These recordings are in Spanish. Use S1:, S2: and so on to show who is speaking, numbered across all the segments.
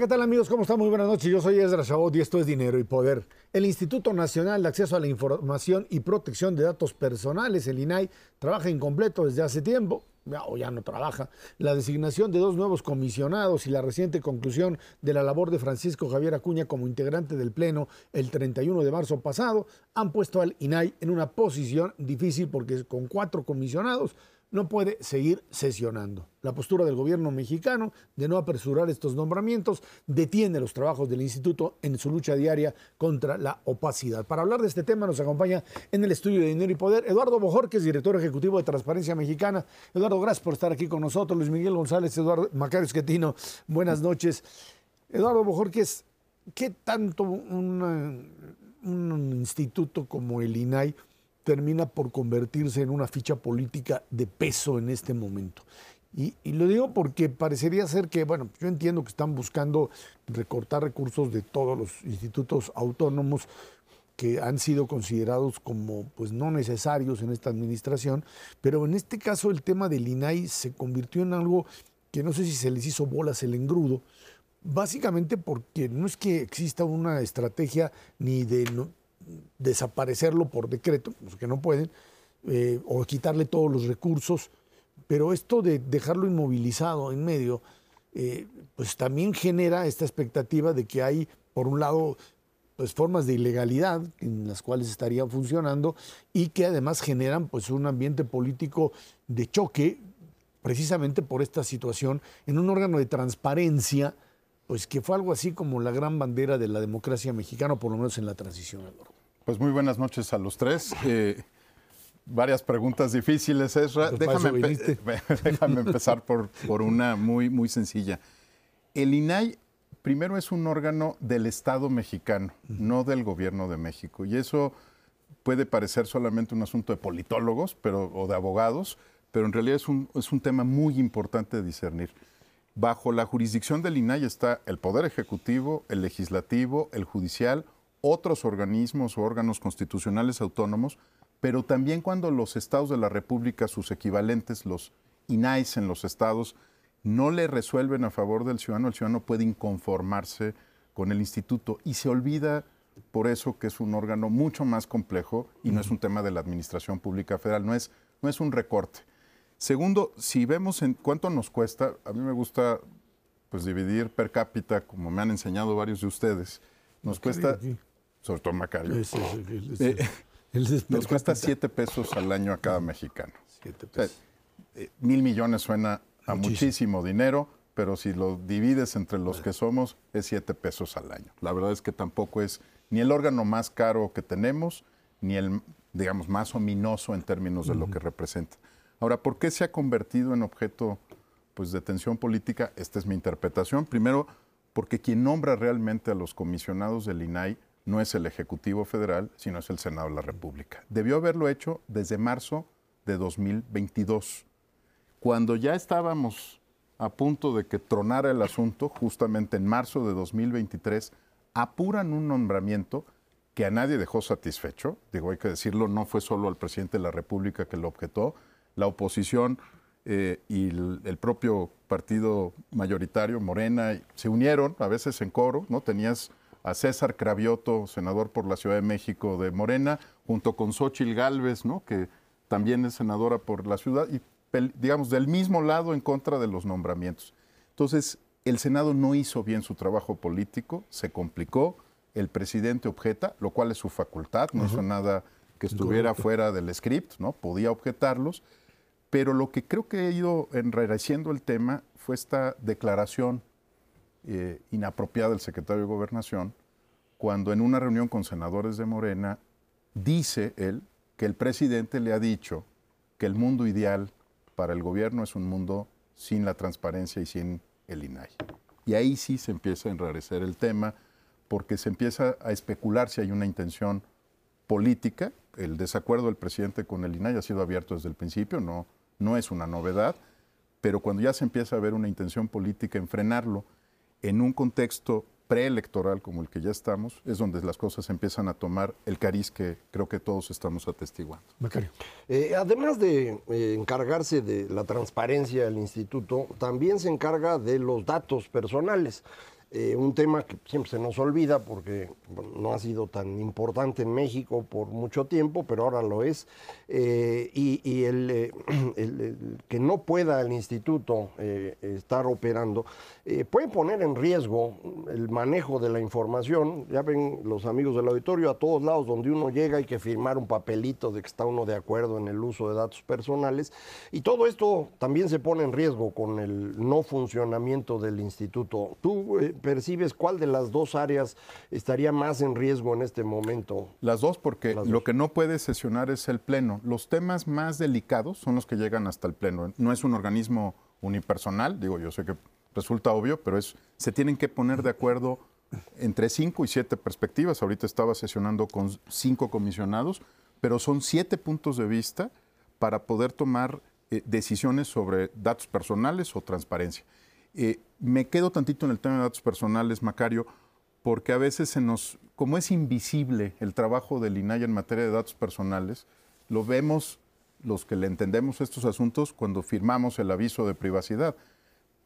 S1: ¿qué tal amigos? ¿Cómo están? Muy buenas noches. Yo soy Ezra Chabot y esto es Dinero y Poder. El Instituto Nacional de Acceso a la Información y Protección de Datos Personales, el INAI, trabaja incompleto desde hace tiempo o ya no trabaja, la designación de dos nuevos comisionados y la reciente conclusión de la labor de Francisco Javier Acuña como integrante del Pleno el 31 de marzo pasado han puesto al INAI en una posición difícil porque con cuatro comisionados no puede seguir sesionando. La postura del gobierno mexicano de no apresurar estos nombramientos detiene los trabajos del instituto en su lucha diaria contra la opacidad. Para hablar de este tema nos acompaña en el estudio de Dinero y Poder Eduardo Bojorquez, director ejecutivo de Transparencia Mexicana. Eduardo, gracias por estar aquí con nosotros. Luis Miguel González, Eduardo Macario Esquetino, buenas noches. Eduardo Bojorquez, ¿qué tanto un instituto como el INAI termina por convertirse en una ficha política de peso en este momento. Y, lo digo porque parecería ser que, bueno, yo entiendo que están buscando recortar recursos de todos los institutos autónomos que han sido considerados como pues no necesarios en esta administración, pero en este caso el tema del INAI se convirtió en algo que no sé si se les hizo bolas el engrudo, básicamente porque no es que exista una estrategia ni de desaparecerlo por decreto, que no pueden, eh, o quitarle todos los recursos, pero esto de dejarlo inmovilizado en medio, eh, pues también genera esta expectativa de que hay, por un lado, pues formas de ilegalidad en las cuales estaría funcionando y que además generan pues un ambiente político de choque precisamente por esta situación en un órgano de transparencia pues que fue algo así como la gran bandera de la democracia mexicana, por lo menos en la transición.
S2: Pues muy buenas noches a los tres. Eh, varias preguntas difíciles, Ezra.
S1: Pues
S2: déjame, empezar por, por, una muy, muy sencilla. El INAI primero es un órgano del Estado mexicano, no del gobierno de México. Y eso puede parecer solamente un asunto de politólogos pero, o de abogados, pero en realidad es un, es un tema muy importante de discernir. Bajo la jurisdicción del INAI está el Poder Ejecutivo, el Legislativo, el Judicial, otros organismos o órganos constitucionales autónomos, pero también cuando los estados de la República, sus equivalentes, los INAIs en los estados, no le resuelven a favor del ciudadano, el ciudadano puede inconformarse con el instituto y se olvida por eso que es un órgano mucho más complejo y no es un tema de la administración pública federal, no es, no es un recorte. Segundo, si vemos en cuánto nos cuesta, a mí me gusta pues dividir per cápita, como me han enseñado varios de ustedes, nos cuesta sobre todo Macario. Eh, nos cuesta siete pesos al año a cada mexicano. Eh, mil millones suena a muchísimo. dinero, pero si lo divides entre los que somos, es siete pesos al año. La verdad es que tampoco es ni el órgano más caro que tenemos, ni el, digamos, más ominoso en términos de lo que representa. Ahora, ¿por qué se ha convertido en objeto pues, de tensión política? Esta es mi interpretación. Primero, porque quien nombra realmente a los comisionados del INAI no es el Ejecutivo Federal, sino es el Senado de la República. Debió haberlo hecho desde marzo de 2022, cuando ya estábamos a punto de que tronara el asunto, justamente en marzo de 2023, apuran un nombramiento que a nadie dejó satisfecho. Digo, hay que decirlo, no fue solo al presidente de la República que lo objetó, la oposición eh, y el, el, propio partido mayoritario, Morena, se unieron, a veces en coro, ¿no? Tenías a César Cravioto, senador por la Ciudad de México de Morena, junto con Xochil Gálvez, ¿no? que también es senadora por la ciudad, y digamos del mismo lado en contra de los nombramientos. Entonces, el Senado no hizo bien su trabajo político, se complicó, el presidente objeta, lo cual es su facultad, no hizo nada que estuviera fuera del script, ¿no? Podía objetarlos, pero lo que creo que ha ido enrareciendo el tema fue esta declaración eh, inapropiada del secretario de Gobernación cuando en una reunión con senadores de Morena dice él que el presidente le ha dicho que el mundo ideal para el gobierno es un mundo sin la transparencia y sin el INAI. Y ahí sí se empieza a enrarecer el tema porque se empieza a especular si hay una intención política. El desacuerdo del presidente con el INAI ha sido abierto desde el principio, no, no es una novedad, pero cuando ya se empieza a ver una intención política en frenarlo, en un contexto preelectoral como el que ya estamos, es donde las cosas empiezan a tomar el cariz que creo que todos estamos atestiguando.
S3: Eh, además de eh, encargarse de la transparencia del instituto, también se encarga de los datos personales. Eh, un tema que siempre se nos olvida porque no ha sido tan importante en México por mucho tiempo, pero ahora lo es. Eh, y, eh, el, que no pueda el instituto estar operando puede poner en riesgo el manejo de la información. Ya ven los amigos del auditorio, a todos lados donde uno llega hay que firmar un papelito de que está uno de acuerdo en el uso de datos personales. Y todo esto también se pone en riesgo con el no funcionamiento del instituto. ¿Tú percibes cuál de las dos áreas estaría más en riesgo en este momento?
S2: Las dos, porque lo que no puede sesionar es el Pleno. Los temas más delicados son los que llegan hasta el Pleno. No es un organismo unipersonal, digo, yo sé que resulta obvio, pero es, se tienen que poner de acuerdo entre cinco y siete perspectivas. Ahorita estaba sesionando con cinco comisionados, pero son siete puntos de vista para poder tomar eh, decisiones sobre datos personales o transparencia. Eh, me quedo tantito en el tema de datos personales, Macario, porque a veces se nos, como es invisible el trabajo del INAI en materia de datos personales, lo vemos los que le entendemos estos asuntos cuando firmamos el aviso de privacidad.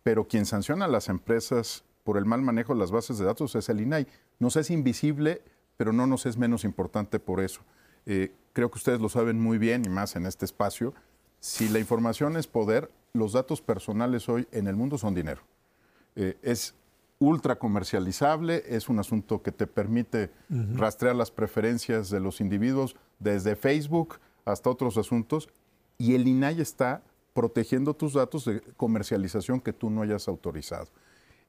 S2: Pero quien sanciona a las empresas por el mal manejo de las bases de datos es el INAI. Nos es invisible, pero no nos es menos importante por eso. Eh, creo que ustedes lo saben muy bien y más en este espacio. Si la información es poder, los datos personales hoy en el mundo son dinero. Eh, es ultra comercializable, es un asunto que te permite rastrear las preferencias de los individuos desde Facebook hasta otros asuntos y el INAI está protegiendo tus datos de comercialización que tú no hayas autorizado.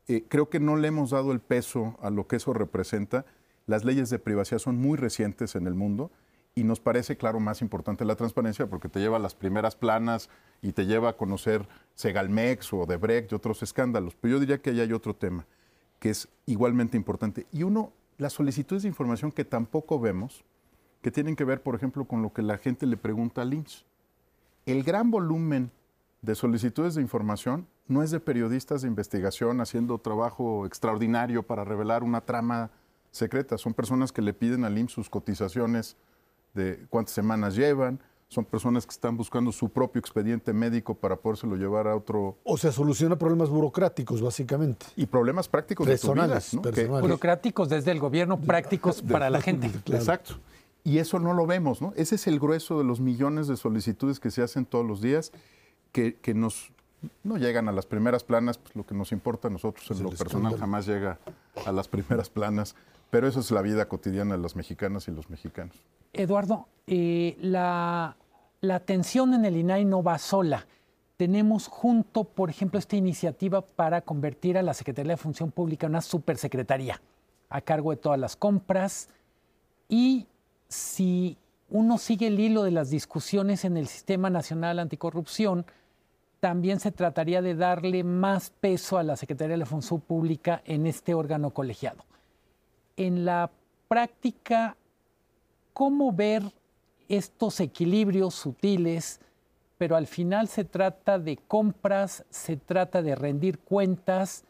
S2: Eh, creo que no le hemos dado el peso a lo que eso representa. Las leyes de privacidad son muy recientes en el mundo y nos parece, claro, más importante la transparencia porque te lleva a las primeras planas y te lleva a conocer Segalmex o Debrecht y otros escándalos. Pero yo diría que ahí hay otro tema que es igualmente importante. Y uno, las solicitudes de información que tampoco vemos, que tienen que ver, por ejemplo, con lo que la gente le pregunta a Lynch. El gran volumen de solicitudes de información no es de periodistas de investigación haciendo trabajo extraordinario para revelar una trama secreta. Son personas que le piden al IMSS sus cotizaciones de cuántas semanas llevan, son personas que están buscando su propio expediente médico para podérselo llevar a otro.
S1: O sea, soluciona problemas burocráticos, básicamente.
S2: Y problemas prácticos
S4: personales, de tu vida, Burocráticos desde el gobierno, prácticos para la gente.
S2: Exacto. Y eso no lo vemos, ¿no? Ese es el grueso de los millones de solicitudes que se hacen todos los días, que, que nos no llegan a las primeras planas, pues lo que nos importa a nosotros en lo personal jamás llega a las primeras planas, pero eso es la vida cotidiana de las mexicanas y los mexicanos.
S4: Eduardo, eh, la, atención en el INAI no va sola. Tenemos junto, por ejemplo, esta iniciativa para convertir a la Secretaría de Función Pública en una supersecretaría a cargo de todas las compras. Y si uno sigue el hilo de las discusiones en el Sistema Nacional Anticorrupción, también se trataría de darle más peso a la Secretaría de la Función Pública en este órgano colegiado. En la práctica, cómo ver estos equilibrios sutiles, pero al final se trata de compras, se trata de rendir cuentas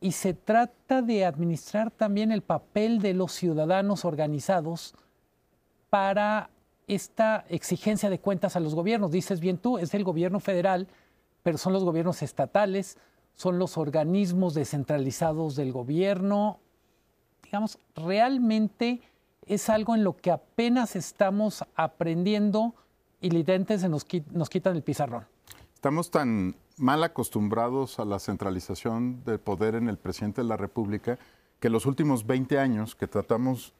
S4: y se trata de administrar también el papel de los ciudadanos organizados para esta exigencia de cuentas a los gobiernos. Dices bien tú, es el gobierno federal, pero son los gobiernos estatales, son los organismos descentralizados del gobierno. Digamos, realmente es algo en lo que apenas estamos aprendiendo y literalmente se nos, nos quitan el pizarrón.
S2: Estamos tan mal acostumbrados a la centralización del poder en el presidente de la República que los últimos 20 años que tratamos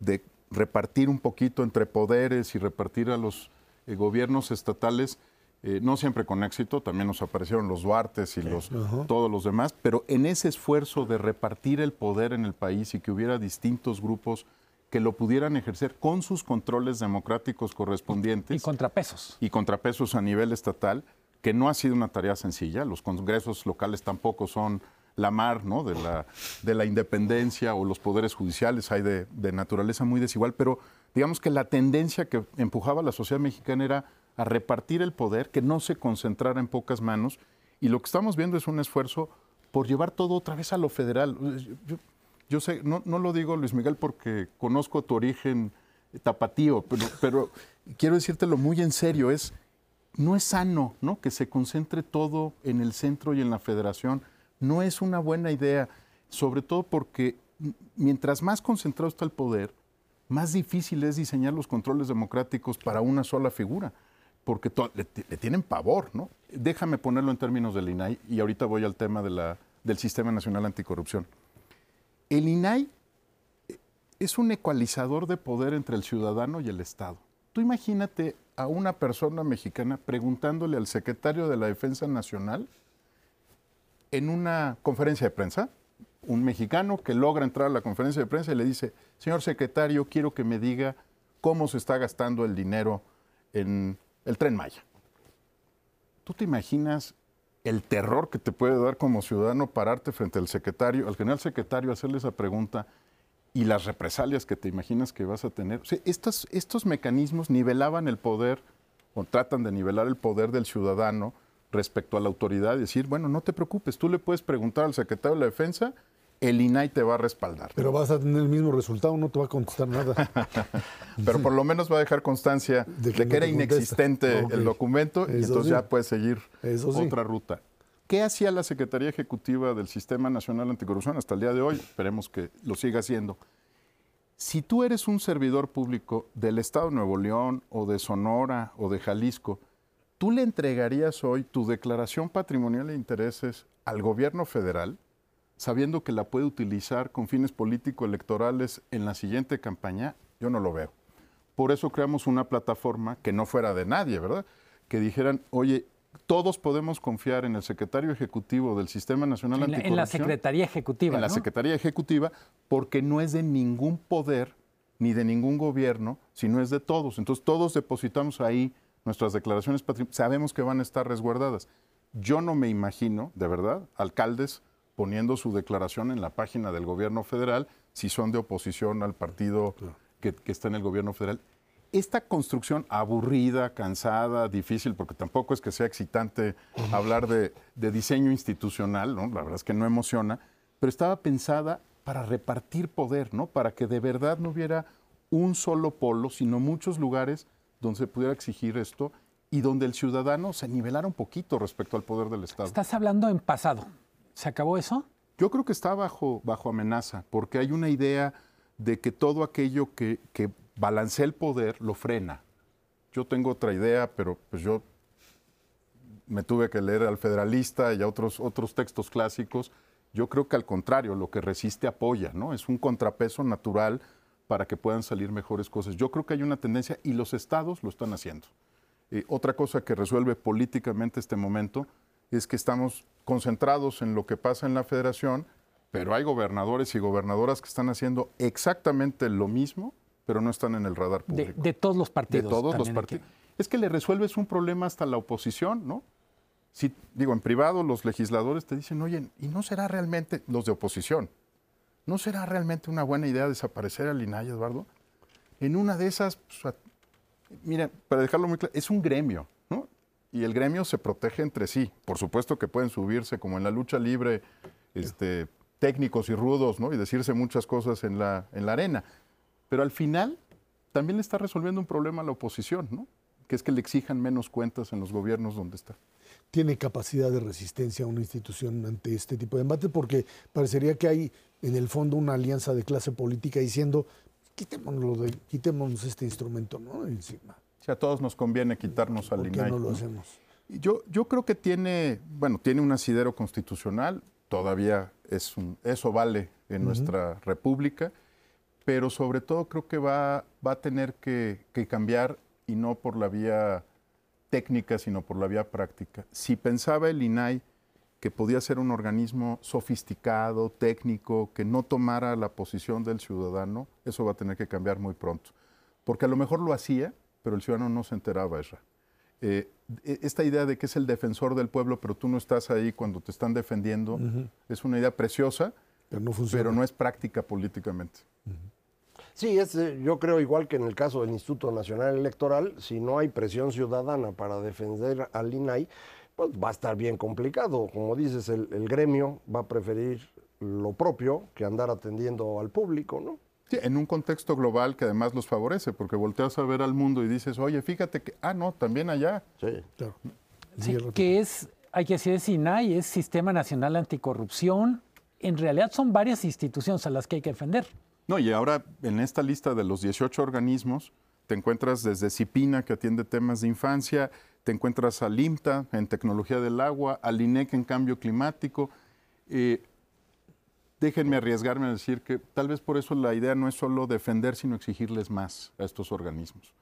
S2: de repartir un poquito entre poderes y repartir a los eh, gobiernos estatales, eh, no siempre con éxito, también nos aparecieron los Duartes y los, todos los demás, pero en ese esfuerzo de repartir el poder en el país y que hubiera distintos grupos que lo pudieran ejercer con sus controles democráticos correspondientes.
S4: Y contrapesos.
S2: Y contrapesos a nivel estatal, que no ha sido una tarea sencilla. Los congresos locales tampoco son la mar ¿no? de, la, de la independencia o los poderes judiciales, hay de, de naturaleza muy desigual, pero digamos que la tendencia que empujaba la sociedad mexicana era a repartir el poder, que no se concentrara en pocas manos, y lo que estamos viendo es un esfuerzo por llevar todo otra vez a lo federal. Yo, yo sé, no, no, lo digo, Luis Miguel, porque conozco tu origen tapatío, pero, pero quiero decírtelo muy en serio, es, no es sano ¿no? que se concentre todo en el centro y en la federación. No es una buena idea, sobre todo porque mientras más concentrado está el poder, más difícil es diseñar los controles democráticos para una sola figura, porque le, tienen pavor, ¿no? Déjame ponerlo en términos del INAI y ahorita voy al tema del Sistema Nacional Anticorrupción. El INAI es un ecualizador de poder entre el ciudadano y el Estado. Tú imagínate a una persona mexicana preguntándole al secretario de la Defensa Nacional en una conferencia de prensa, un mexicano que logra entrar a la conferencia de prensa y le dice, señor secretario, quiero que me diga cómo se está gastando el dinero en el tren Maya. ¿Tú te imaginas el terror que te puede dar como ciudadano pararte frente al secretario, al general secretario, hacerle esa pregunta y las represalias que te imaginas que vas a tener? O estos, estos mecanismos nivelaban el poder o tratan de nivelar el poder del ciudadano respecto a la autoridad y decir, bueno, no te preocupes, tú le puedes preguntar al secretario de la defensa el INAI te va a respaldar.
S1: Pero vas a tener el mismo resultado, no te va a contestar nada.
S2: Pero por lo menos va a dejar constancia de que, era inexistente el documento y entonces ya puedes seguir otra ruta. ¿Qué hacía la Secretaría Ejecutiva del Sistema Nacional Anticorrupción hasta el día de hoy? Esperemos que lo siga haciendo. Si tú eres un servidor público del Estado de Nuevo León o de Sonora o de Jalisco, ¿tú le entregarías hoy tu declaración patrimonial de intereses al gobierno federal? Sabiendo que la puede utilizar con fines político-electorales en la siguiente campaña, yo no lo veo. Por eso creamos una plataforma que no fuera de nadie, ¿verdad? Que dijeran, oye, todos podemos confiar en el secretario ejecutivo del Sistema Nacional
S4: en
S2: Anticorrupción.
S4: En la Secretaría Ejecutiva.
S2: En la Secretaría Ejecutiva, porque no es de ningún poder ni de ningún gobierno, sino es de todos. Entonces todos depositamos ahí nuestras declaraciones patrimoniales, sabemos que van a estar resguardadas. Yo no me imagino, de verdad, alcaldes poniendo su declaración en la página del gobierno federal si son de oposición al partido que, está en el gobierno federal. Esta construcción aburrida, cansada, difícil, porque tampoco es que sea excitante hablar de, diseño institucional, ¿no? la verdad es que no emociona, pero estaba pensada para repartir poder, ¿no? para que de verdad no hubiera un solo polo, sino muchos lugares donde se pudiera exigir esto y donde el ciudadano se nivelara un poquito respecto al poder del Estado.
S4: Estás hablando en pasado. ¿Se acabó eso?
S2: Yo creo que está bajo, bajo amenaza, porque hay una idea de que todo aquello que, que balancea el poder lo frena. Yo tengo otra idea, pero pues yo me tuve que leer al Federalista y a otros, otros textos clásicos. Yo creo que al contrario, lo que resiste apoya, ¿no? Es un contrapeso natural para que puedan salir mejores cosas. Yo creo que hay una tendencia y los estados lo están haciendo. Eh, otra cosa que resuelve políticamente este momento es que estamos concentrados en lo que pasa en la federación, pero hay gobernadores y gobernadoras que están haciendo exactamente lo mismo, pero no están en el radar público.
S4: De, todos los partidos.
S2: De todos los partidos. Es que le resuelves un problema hasta la oposición, ¿no? Si, digo, en privado los legisladores te dicen, oye, ¿y no será realmente, los de oposición, no será realmente una buena idea desaparecer al INAI, Eduardo? En una de esas, pues, mira, para dejarlo muy claro, es un gremio y el gremio se protege entre sí. Por supuesto que pueden subirse, como en la lucha libre, este, técnicos y rudos, ¿no? Y decirse muchas cosas en la, en la arena. Pero al final también le está resolviendo un problema a la oposición, ¿no? Que es que le exijan menos cuentas en los gobiernos donde está.
S1: ¿Tiene capacidad de resistencia una institución ante este tipo de debate? Porque parecería que hay en el fondo una alianza de clase política diciendo, quitémonos, de, quitémonos este instrumento, ¿no? Encima.
S2: Si a todos nos conviene quitarnos al
S1: ¿Por qué no lo hacemos?
S2: Yo, yo creo que tiene, bueno, tiene un asidero constitucional, todavía es un, eso vale en nuestra república, pero sobre todo creo que va, va a tener que, que, cambiar y no por la vía técnica, sino por la vía práctica. Si pensaba el INAI que podía ser un organismo sofisticado, técnico, que no tomara la posición del ciudadano, eso va a tener que cambiar muy pronto. Porque a lo mejor lo hacía, pero el ciudadano no se enteraba, eso. Eh, e, esta idea de que es el defensor del pueblo, pero tú no estás ahí cuando te están defendiendo, es una idea preciosa, pero no, pero no es práctica políticamente.
S3: Sí, es, eh, yo creo igual que en el caso del Instituto Nacional Electoral, si no hay presión ciudadana para defender al INAI, pues va a estar bien complicado. Como dices, el, el gremio va a preferir lo propio que andar atendiendo al público, ¿no?
S2: Sí, en un contexto global que además los favorece, porque volteas a ver al mundo y dices, oye, fíjate que, ah, no, también allá.
S3: Sí.
S1: Claro.
S4: Sí, que es, hay que decir, es INAI, es Sistema Nacional Anticorrupción. En realidad son varias instituciones a las que hay que defender.
S2: No, y ahora en esta lista de los 18 organismos, te encuentras desde CIPINA, que atiende temas de infancia, te encuentras al IMTA en tecnología del agua, al INEC en cambio climático. Eh, déjenme arriesgarme a decir que tal vez por eso la idea no es solo defender, sino exigirles más a estos organismos.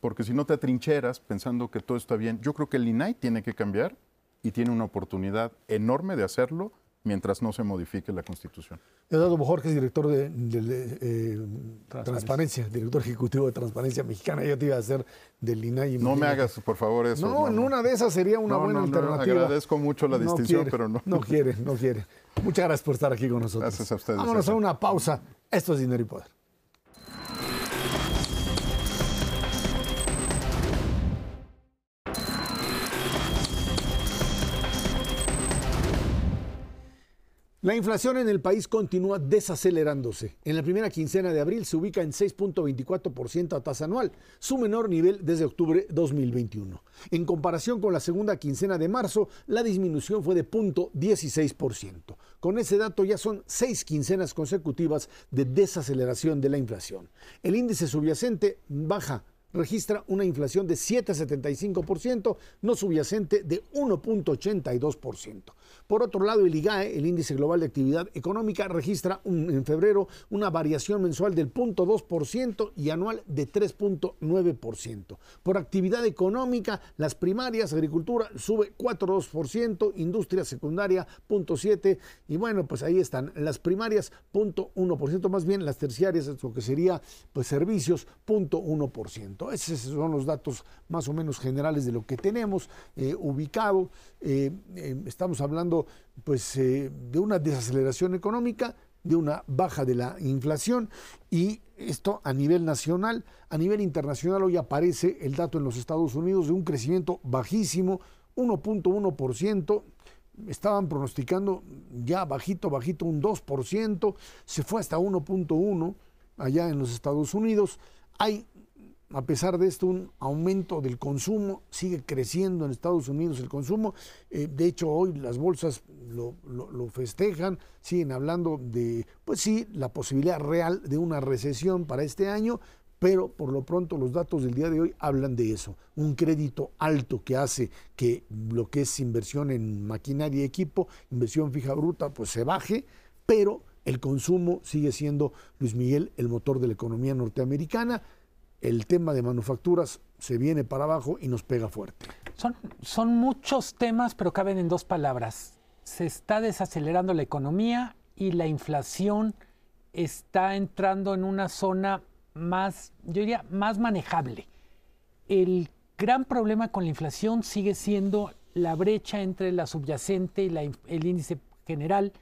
S2: Porque si no te atrincheras pensando que todo está bien, yo creo que el INAI tiene que cambiar y tiene una oportunidad enorme de hacerlo mientras no se modifique la Constitución.
S1: Eduardo Bojorges, director de, de- de, eh, transparencia. director ejecutivo de Transparencia Mexicana. Yo te iba a hacer del INAI.
S2: No me hagas, por favor, eso.
S1: No, en una de esas sería una
S2: No,
S1: buena
S2: no, no,
S1: alternativa.
S2: agradezco mucho la distinción,
S1: quiere,
S2: pero no.
S1: No quiere, no quiere. Muchas gracias por estar aquí con nosotros.
S2: Gracias a ustedes,
S1: Vámonos a una pausa. Esto es Dinero y Poder. La inflación en el país continúa desacelerándose. En la primera quincena de abril se ubica en 6.24% a tasa anual, su menor nivel desde octubre 2021. En comparación con la segunda quincena de marzo, la disminución fue de 0.16%. Con ese dato ya son seis quincenas consecutivas de desaceleración de la inflación. El índice subyacente baja registra una inflación de 7,75%, no subyacente de 1,82%. Por otro lado, el IGAE, el Índice Global de Actividad Económica, registra en febrero una variación mensual del 0.2% y anual de 3.9%. Por actividad económica, las primarias, agricultura sube 4.2%, industria secundaria 0.7% y bueno, pues ahí están las primarias 0.1%, más bien las terciarias, lo que sería pues servicios 0.1%. Esos son los datos más o menos generales de lo que tenemos eh, ubicado. Eh, eh, estamos hablando pues eh, de una desaceleración económica, de una baja de la inflación y esto a nivel nacional, a nivel internacional hoy aparece el dato en los Estados Unidos de un crecimiento bajísimo, 1.1%, estaban pronosticando ya bajito, bajito, un 2%, se fue hasta 1.1 allá en los Estados Unidos. Hay, a pesar de esto, un aumento del consumo, sigue creciendo en Estados Unidos el consumo. Eh, de hecho, hoy las bolsas lo, lo- lo festejan, siguen hablando de, pues sí, la posibilidad real de una recesión para este año, pero por lo pronto los datos del día de hoy hablan de eso. Un crédito alto que hace que lo que es inversión en maquinaria y equipo, inversión fija bruta, pues se baje, pero el consumo sigue siendo, Luis Miguel, el motor de la economía norteamericana. El tema de manufacturas se viene para abajo y nos pega fuerte.
S4: Son, son muchos temas, pero caben en dos palabras. Se está desacelerando la economía y la inflación está entrando en una zona más, yo diría, más manejable. El gran problema con la inflación sigue siendo la brecha entre la subyacente y la el índice general.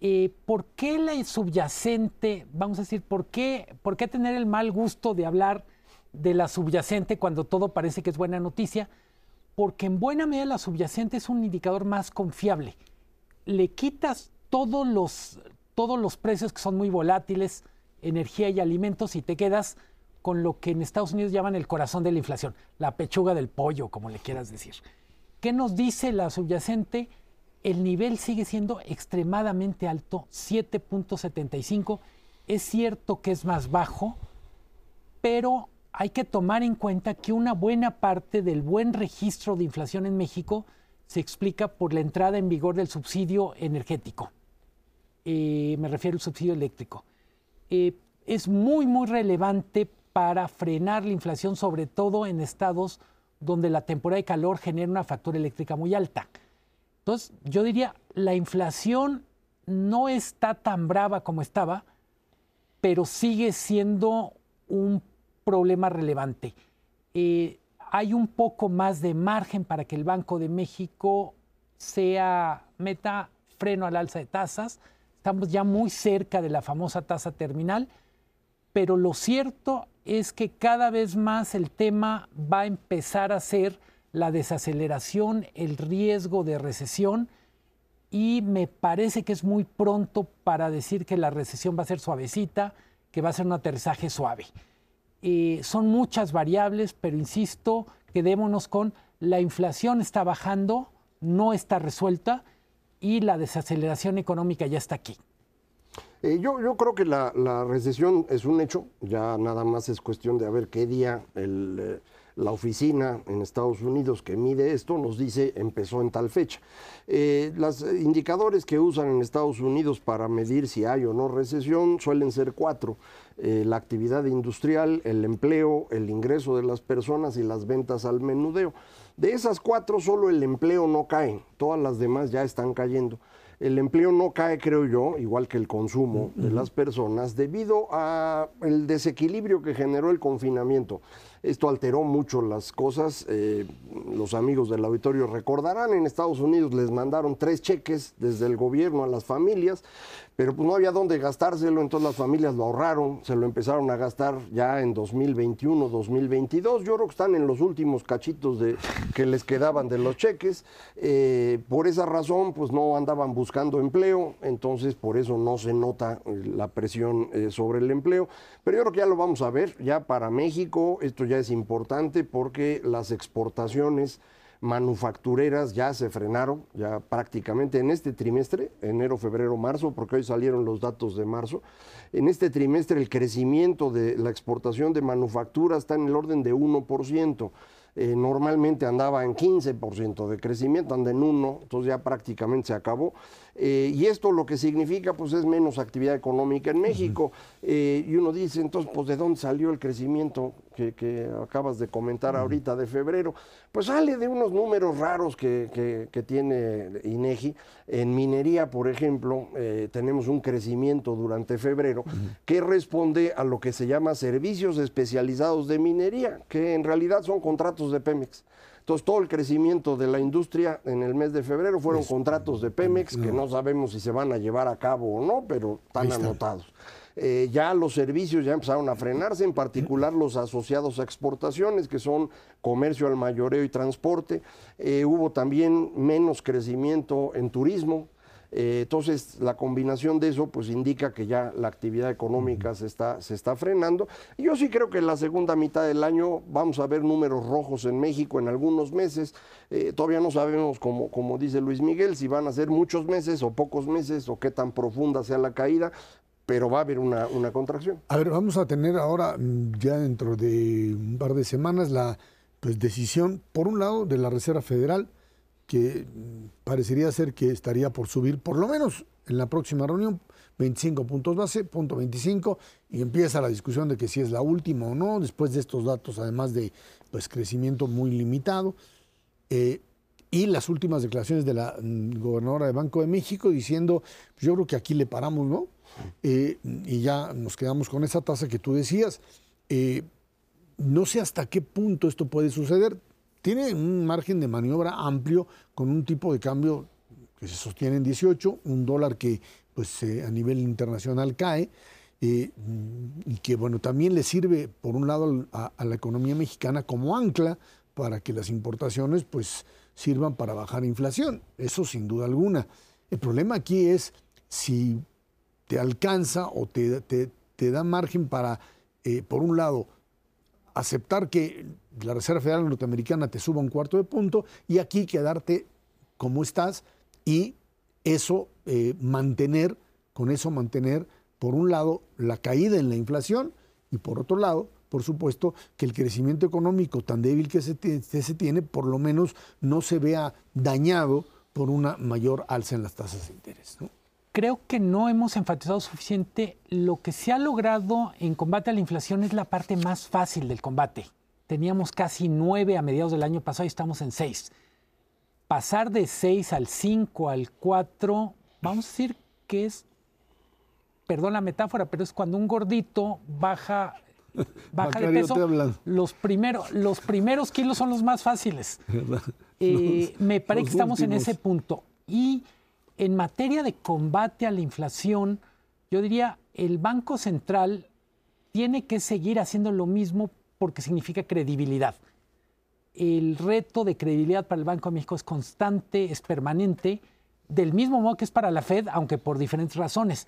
S4: Eh, ¿Por qué la subyacente, vamos a decir, por qué, por qué tener el mal gusto de hablar de la subyacente cuando todo parece que es buena noticia? Porque en buena medida la subyacente es un indicador más confiable. Le quitas todos los, todos los precios que son muy volátiles, energía y alimentos, y te quedas con lo que en Estados Unidos llaman el corazón de la inflación, la pechuga del pollo, como le quieras decir. ¿Qué nos dice la subyacente? El nivel sigue siendo extremadamente alto, 7.75. Es cierto que es más bajo, pero hay que tomar en cuenta que una buena parte del buen registro de inflación en México se explica por la entrada en vigor del subsidio energético. Eh, me refiero al subsidio eléctrico. Eh, es muy, muy relevante para frenar la inflación, sobre todo en estados donde la temporada de calor genera una factura eléctrica muy alta. Entonces, yo diría, la inflación no está tan brava como estaba, pero sigue siendo un problema relevante. Eh, hay un poco más de margen para que el Banco de México sea meta freno al alza de tasas. Estamos ya muy cerca de la famosa tasa terminal, pero lo cierto es que cada vez más el tema va a empezar a ser la desaceleración, el riesgo de recesión y me parece que es muy pronto para decir que la recesión va a ser suavecita, que va a ser un aterrizaje suave. Eh, son muchas variables, pero insisto, quedémonos con la inflación está bajando, no está resuelta y la desaceleración económica ya está aquí.
S3: Eh, yo, yo, creo que la, recesión es un hecho, ya nada más es cuestión de a ver qué día el, eh, la oficina en Estados Unidos que mide esto nos dice empezó en tal fecha. Eh, los indicadores que usan en Estados Unidos para medir si hay o no recesión suelen ser cuatro. Eh, la actividad industrial, el empleo, el ingreso de las personas y las ventas al menudeo. De esas cuatro solo el empleo no cae, todas las demás ya están cayendo el empleo no cae, creo yo, igual que el consumo de las personas, debido al desequilibrio que generó el confinamiento. Esto alteró mucho las cosas. Eh, los amigos del auditorio recordarán, en Estados Unidos les mandaron tres cheques desde el gobierno a las familias, pero pues no había dónde gastárselo, entonces las familias lo ahorraron, se lo empezaron a gastar ya en 2021, 2022. Yo creo que están en los últimos cachitos de, que les quedaban de los cheques. Eh, por esa razón, pues no andaban buscando empleo, entonces por eso no se nota eh, la presión sobre el empleo. Pero yo creo que ya lo vamos a ver, ya para México, esto ya es importante porque las exportaciones manufactureras ya se frenaron, ya prácticamente en este trimestre, enero, febrero, marzo, porque hoy salieron los datos de marzo. En este trimestre el crecimiento de la exportación de manufactura está en el orden de 1%. Eh, normalmente andaba en 15% de crecimiento, anda en 1, entonces ya prácticamente se acabó. Eh, y esto lo que significa pues es menos actividad económica en México. Eh, y uno dice, entonces, pues ¿de dónde salió el crecimiento que, acabas de comentar ahorita de febrero? Pues sale de unos números raros que, tiene INEGI. En minería, por ejemplo, eh, tenemos un crecimiento durante febrero que responde a lo que se llama servicios especializados de minería, que en realidad son contratos de Pemex. Entonces, todo el crecimiento de la industria en el mes de febrero fueron contratos de Pemex, que no sabemos si se van a llevar a cabo o no, pero están anotados. Eh, ya los servicios ya empezaron a frenarse, en particular los asociados a exportaciones, que son comercio al mayoreo y transporte. Eh, hubo también menos crecimiento en turismo, eh, entonces, la combinación de eso pues indica que ya la actividad económica se está, se está frenando. Y yo sí creo que en la segunda mitad del año vamos a ver números rojos en México en algunos meses. Eh, todavía no sabemos, como, como dice Luis Miguel, si van a ser muchos meses o pocos meses o qué tan profunda sea la caída, pero va a haber una, una contracción.
S1: A ver, vamos a tener ahora, mm, ya dentro de un par de semanas, la pues, decisión, por un lado, de la Reserva Federal que parecería ser que estaría por subir, por lo menos en la próxima reunión, 25 puntos base, punto 25, y empieza la discusión de que si es la última o no, después de estos datos, además de pues, crecimiento muy limitado. Eh, y las últimas declaraciones de la mm, gobernadora de Banco de México diciendo, pues, yo creo que aquí le paramos, ¿no? Eh, y ya nos quedamos con esa tasa que tú decías. Eh, no sé hasta qué punto esto puede suceder tiene un margen de maniobra amplio con un tipo de cambio que se sostiene en 18, un dólar que pues eh, a nivel internacional cae eh, y que bueno también le sirve por un lado a, la economía mexicana como ancla para que las importaciones pues sirvan para bajar inflación, eso sin duda alguna. El problema aquí es si te alcanza o te, te, da margen para, eh, por un lado, aceptar que la Reserva Federal Norteamericana te suba un cuarto de punto y aquí quedarte como estás y eso eh, mantener, con eso mantener, por un lado, la caída en la inflación y por otro lado, por supuesto, que el crecimiento económico tan débil que se, se tiene, por lo menos no se vea dañado por una mayor alza en las tasas de interés.
S4: Creo que no hemos enfatizado suficiente lo que se ha logrado en combate a la inflación es la parte más fácil del combate teníamos casi nueve a mediados del año pasado y estamos en seis. Pasar de seis al cinco, al cuatro, vamos a decir que es, perdón la metáfora, pero es cuando un gordito baja, baja de peso. Los, primeros, los primeros kilos son los más fáciles. Eh, me parece que estamos en ese punto. Y en materia de combate a la inflación, yo diría, el Banco Central tiene que seguir haciendo lo mismo porque significa credibilidad. el reto de credibilidad para el Banco de México es constante, es permanente, del mismo modo que es para la Fed, aunque por diferentes razones.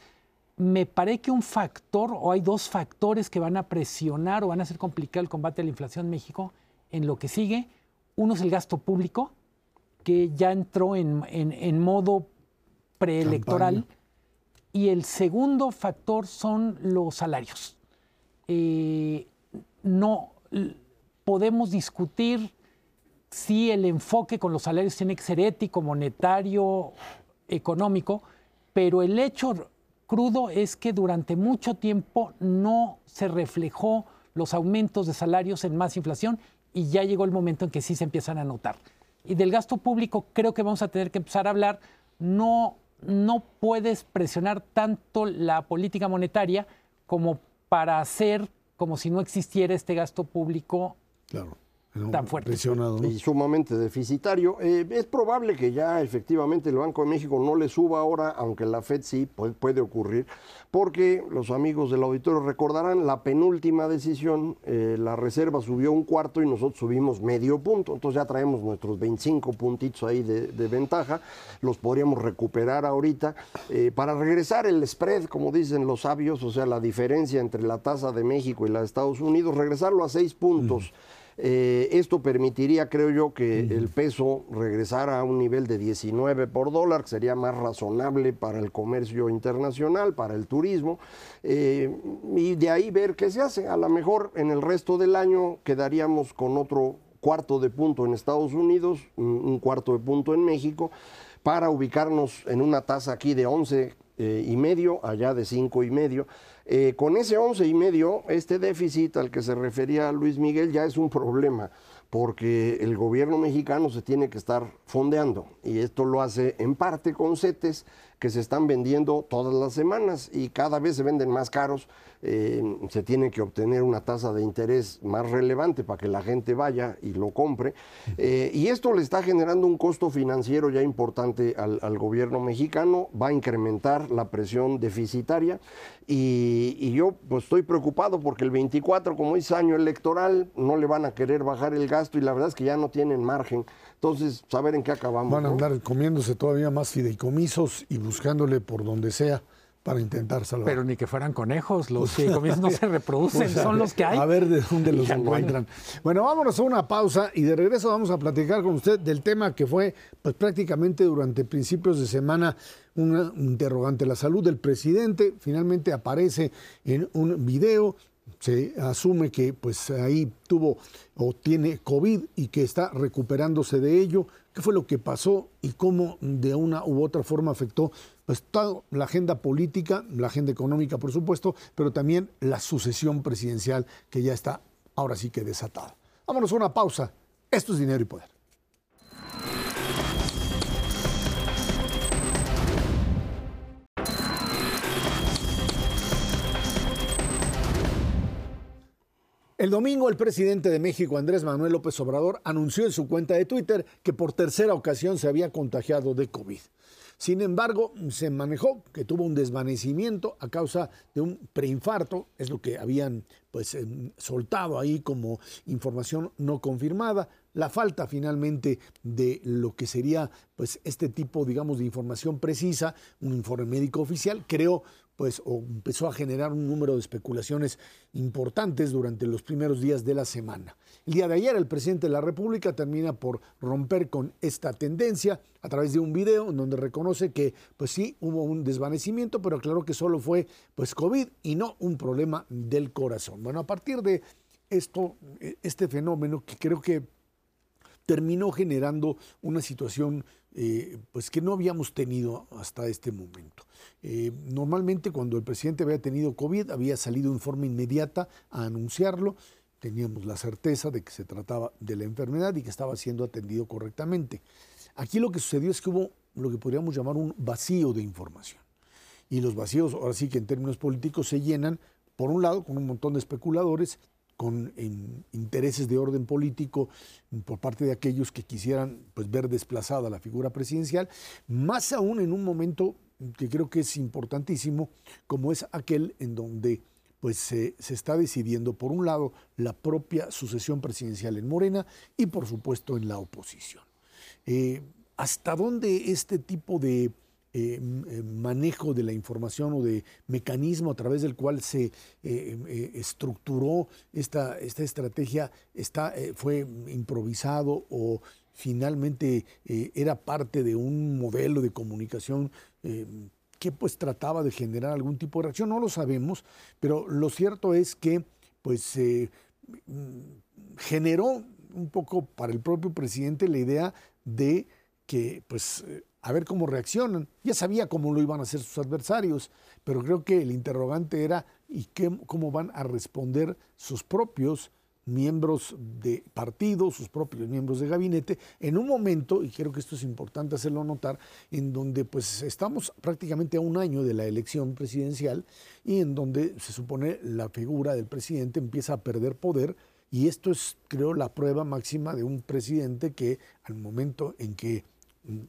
S4: Me parece que un factor, o hay dos factores que van a presionar o van a hacer complicado el combate a la inflación en México en lo que sigue. Uno es el gasto público, que ya entró en, en modo preelectoral. Y el segundo factor son los salarios. Eh, no podemos discutir si el enfoque con los salarios tiene que ser ético, monetario, económico, pero el hecho crudo es que durante mucho tiempo no se reflejó los aumentos de salarios en más inflación y ya llegó el momento en que sí se empiezan a notar. Y del gasto público creo que vamos a tener que empezar a hablar no no puedes presionar tanto la política monetaria como para hacer como si no existiera este gasto público
S1: claro
S4: tan fuerte.
S3: Y sumamente deficitario. Eh, es probable que ya efectivamente el Banco de México no le suba ahora, aunque la Fed sí puede, ocurrir, porque los amigos del auditorio recordarán la penúltima decisión, eh, la reserva subió un cuarto y nosotros subimos medio punto, entonces ya traemos nuestros 25 puntitos ahí de, ventaja, los podríamos recuperar ahorita. Eh, para regresar el spread, como dicen los sabios, o sea, la diferencia entre la tasa de México y la de Estados Unidos, regresarlo a seis puntos. Eh, esto permitiría, creo yo, que el peso regresara a un nivel de 19 por dólar, que sería más razonable para el comercio internacional, para el turismo, eh, y de ahí ver qué se hace. A lo mejor en el resto del año quedaríamos con otro cuarto de punto en Estados Unidos, un cuarto de punto en México, para ubicarnos en una tasa aquí de 11 eh, y medio, allá de 5 y medio. Eh, con ese 11 y medio, este déficit al que se refería Luis Miguel ya es un problema, porque el gobierno mexicano se tiene que estar fondeando y esto lo hace en parte con CETES que se están vendiendo todas las semanas y cada vez se venden más caros eh, se tiene que obtener una tasa de interés más relevante para que la gente vaya y lo compre. Eh, y esto le está generando un costo financiero ya importante al, gobierno mexicano, va a incrementar la presión deficitaria y, yo pues estoy preocupado porque el 24, como es año electoral, no le van a querer bajar el gasto y la verdad es que ya no tienen margen. Entonces, saber en qué acabamos.
S1: Van a andar comiéndose todavía más fideicomisos y buscándole por donde sea para intentar salvar.
S4: Pero ni que fueran conejos, los fideicomisos no se reproducen, son los que hay.
S1: A ver de dónde los encuentran. Bueno, vámonos a una pausa y de regreso vamos a platicar con usted del tema que fue pues prácticamente durante principios de semana un interrogante. La salud del presidente finalmente aparece en un video se asume que pues ahí tuvo o tiene COVID y que está recuperándose de ello. ¿Qué fue lo que pasó y cómo de una u otra forma afectó pues toda la agenda política, la agenda económica, por supuesto, pero también la sucesión presidencial que ya está ahora sí que desatada? Vámonos a una pausa. Esto es dinero y poder. El domingo el presidente de México, Andrés Manuel López Obrador, anunció en su cuenta de Twitter que por tercera ocasión se había contagiado de COVID. Sin embargo, se manejó que tuvo un desvanecimiento a causa de un preinfarto, es lo que habían pues em, soltado ahí como información no confirmada. La falta finalmente de lo que sería pues este tipo, digamos, de información precisa, un informe médico oficial, creó pues empezó a generar un número de especulaciones importantes durante los primeros días de la semana. El día de ayer el presidente de la República termina por romper con esta tendencia a través de un video en donde reconoce que pues sí hubo un desvanecimiento, pero claro que solo fue pues COVID y no un problema del corazón. Bueno, a partir de esto, este fenómeno que creo que terminó generando una situación eh, pues que no habíamos tenido hasta este momento. Eh, normalmente cuando el presidente había tenido COVID había salido en forma inmediata a anunciarlo, teníamos la certeza de que se trataba de la enfermedad y que estaba siendo atendido correctamente. Aquí lo que sucedió es que hubo lo que podríamos llamar un vacío de información. Y los vacíos, ahora sí que en términos políticos, se llenan, por un lado, con un montón de especuladores con intereses de orden político por parte de aquellos que quisieran pues, ver desplazada la figura presidencial, más aún en un momento que creo que es importantísimo, como es aquel en donde pues se está decidiendo, por un lado, la propia sucesión presidencial en Morena y, por supuesto, en la oposición. Eh, ¿Hasta dónde este tipo de eh, eh, manejo de la información o de mecanismo a través del cual se estructuró esta, esta estrategia está, fue improvisado o finalmente era parte de un modelo de comunicación que pues trataba de generar algún tipo de reacción, no lo sabemos, pero lo cierto es que pues mm, generó un poco para el propio presidente la idea de que pues eh, a ver cómo reaccionan. Ya sabía cómo lo iban a hacer sus adversarios, pero creo que el interrogante era ¿y qué, cómo van a responder sus propios miembros de partido, sus propios miembros de gabinete, en un momento, y creo que esto es importante hacerlo notar, en donde pues estamos prácticamente a un año de la elección presidencial y en donde se supone la figura del presidente empieza a perder poder y esto es, creo, la prueba máxima de un presidente que al momento en que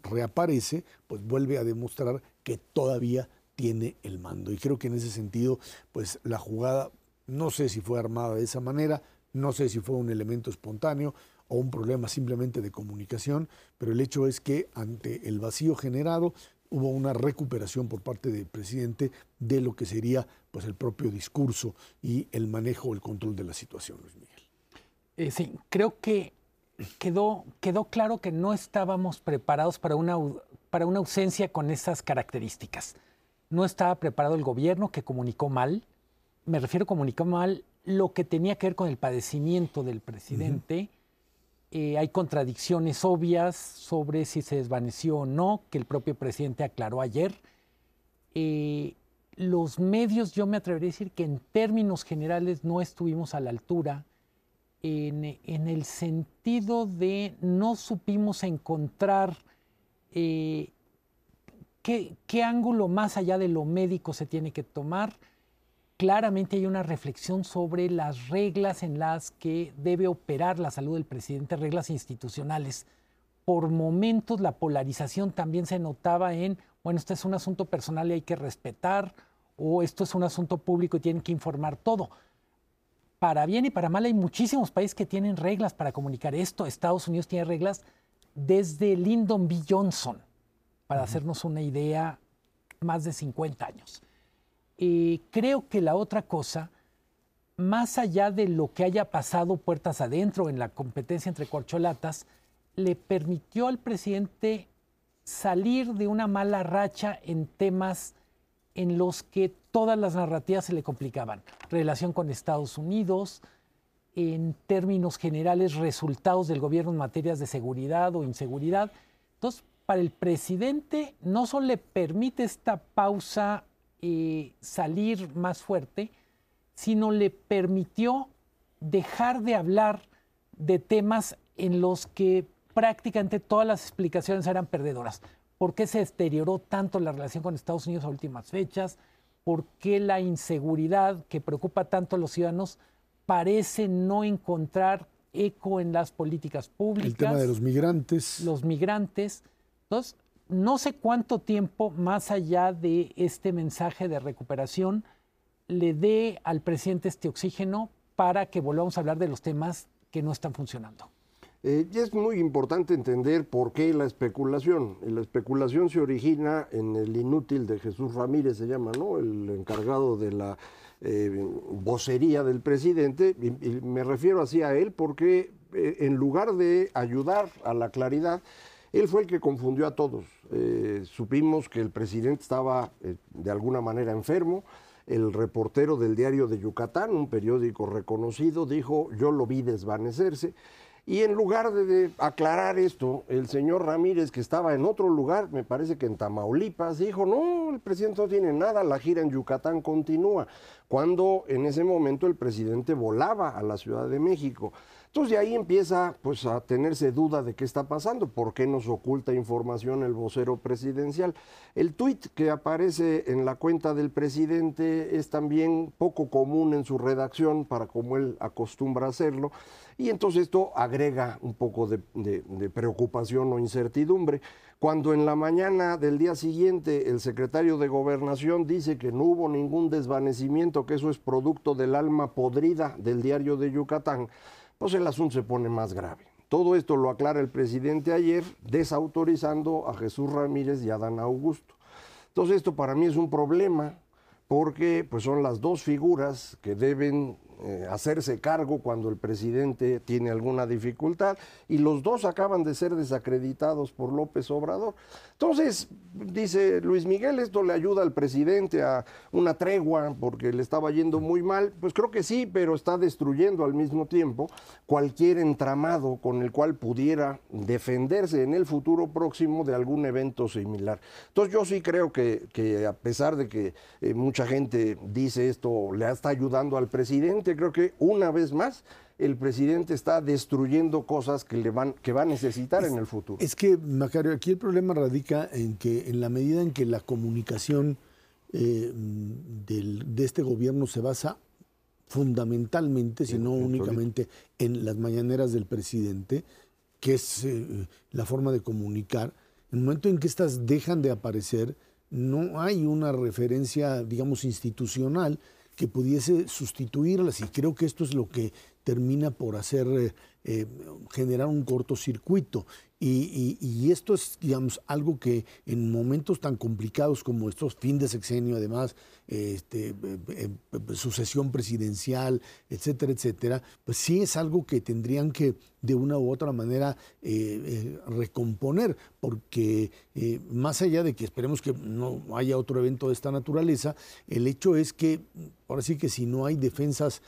S1: reaparece, pues vuelve a demostrar que todavía tiene el mando. Y creo que en ese sentido, pues la jugada, no sé si fue armada de esa manera, no sé si fue un elemento espontáneo o un problema simplemente de comunicación, pero el hecho es que ante el vacío generado hubo una recuperación por parte del presidente de lo que sería pues el propio discurso y el manejo, el control de la situación, Luis Miguel.
S4: Eh, sí, creo que quedó, quedó claro que no estábamos preparados para una, para una ausencia con esas características. No estaba preparado el gobierno que comunicó mal, me refiero a comunicó mal lo que tenía que ver con el padecimiento del presidente. Eh, hay contradicciones obvias sobre si se desvaneció o no, que el propio presidente aclaró ayer. Eh, los medios, yo me atrevería a decir que en términos generales no estuvimos a la altura en, el sentido de no supimos encontrar eh, qué, qué ángulo más allá de lo médico se tiene que tomar claramente hay una reflexión sobre las reglas en las que debe operar la salud del presidente, reglas institucionales. Por momentos la polarización también se notaba en, bueno, este es un asunto personal y hay que respetar, o esto es un asunto público y tienen que informar todo. Para bien y para mal hay muchísimos países que tienen reglas para comunicar esto. Estados Unidos tiene reglas desde Lyndon B. Johnson, para hacernos una idea, más de 50 años. Eh, creo que la otra cosa, más allá de lo que haya pasado puertas adentro en la competencia entre corcholatas, le permitió al presidente salir de una mala racha en temas en los que todas las narrativas se le complicaban. Relación con Estados Unidos, en términos generales, resultados del gobierno en materias de seguridad o inseguridad. Entonces, para el presidente no solo le permite esta pausa eh, salir más fuerte, sino le permitió dejar de hablar de temas en los que prácticamente todas las explicaciones eran perdedoras. ¿Por qué se deterioró tanto la relación con Estados Unidos a últimas fechas? ¿Por qué la inseguridad que preocupa tanto a los ciudadanos parece no encontrar eco en las políticas públicas? El
S1: tema de los migrantes.
S4: Los migrantes. Entonces, no sé cuánto tiempo más allá de este mensaje de recuperación le dé al presidente este oxígeno para que volvamos a hablar de los temas que no están funcionando.
S3: Eh, y es muy importante entender por qué la especulación. La especulación se origina en el inútil de Jesús Ramírez, se llama, ¿no? El encargado de la eh, vocería del presidente. Y, me refiero así a él porque eh, en lugar de ayudar a la claridad, él fue el que confundió a todos. Supimos que el presidente estaba de alguna manera enfermo. El reportero del diario de Yucatán, un periódico reconocido, dijo, yo lo vi desvanecerse. Y en lugar de, aclarar esto, el señor Ramírez, que estaba en otro lugar, me parece que en Tamaulipas, dijo, no, el presidente no tiene nada, la gira en Yucatán continúa, cuando en ese momento el presidente volaba a la Ciudad de México. Entonces de ahí empieza pues a tenerse duda de qué está pasando, por qué nos oculta información el vocero presidencial. El tuit que aparece en la cuenta del presidente es también poco común en su redacción para como él acostumbra hacerlo y entonces esto agrega un poco de, preocupación o incertidumbre. Cuando en la mañana del día siguiente el secretario de Gobernación dice que no hubo ningún desvanecimiento, que eso es producto del alma podrida del diario de Yucatán, pues el asunto se pone más grave. Todo esto lo aclara el presidente ayer, desautorizando a Jesús Ramírez y a Dan Augusto. Entonces esto para mí es un problema porque pues son las dos figuras que deben eh, hacerse cargo cuando el presidente tiene alguna dificultad y los dos acaban de ser desacreditados por López Obrador. Entonces, dice Luis Miguel, esto le ayuda al presidente a una tregua porque le estaba yendo muy mal. Pues creo que sí, pero está destruyendo al mismo tiempo cualquier entramado con el cual pudiera defenderse en el futuro próximo de algún evento similar. Entonces yo sí creo que, a pesar de que eh, mucha gente dice esto le está ayudando al presidente, creo que una vez más el presidente está destruyendo cosas que le van que va a necesitar en el futuro.
S1: Es que Macario, aquí el problema radica en que en la medida en que la comunicación eh, de este gobierno se basa fundamentalmente, si no únicamente, en las mañaneras del presidente, que es eh, la forma de comunicar, en el momento en que estas dejan de aparecer, no hay una referencia, digamos, institucional que pudiese sustituirlas y creo que esto es lo que termina por hacer eh, eh, generar un cortocircuito. Y, esto es, digamos, algo que en momentos tan complicados como estos, fin de sexenio, además, este, eh, eh, sucesión presidencial, etcétera, etcétera, pues sí es algo que tendrían que de una u otra manera eh, recomponer, porque más allá de que esperemos que no haya otro evento de esta naturaleza, el hecho es que, ahora sí que si no hay defensas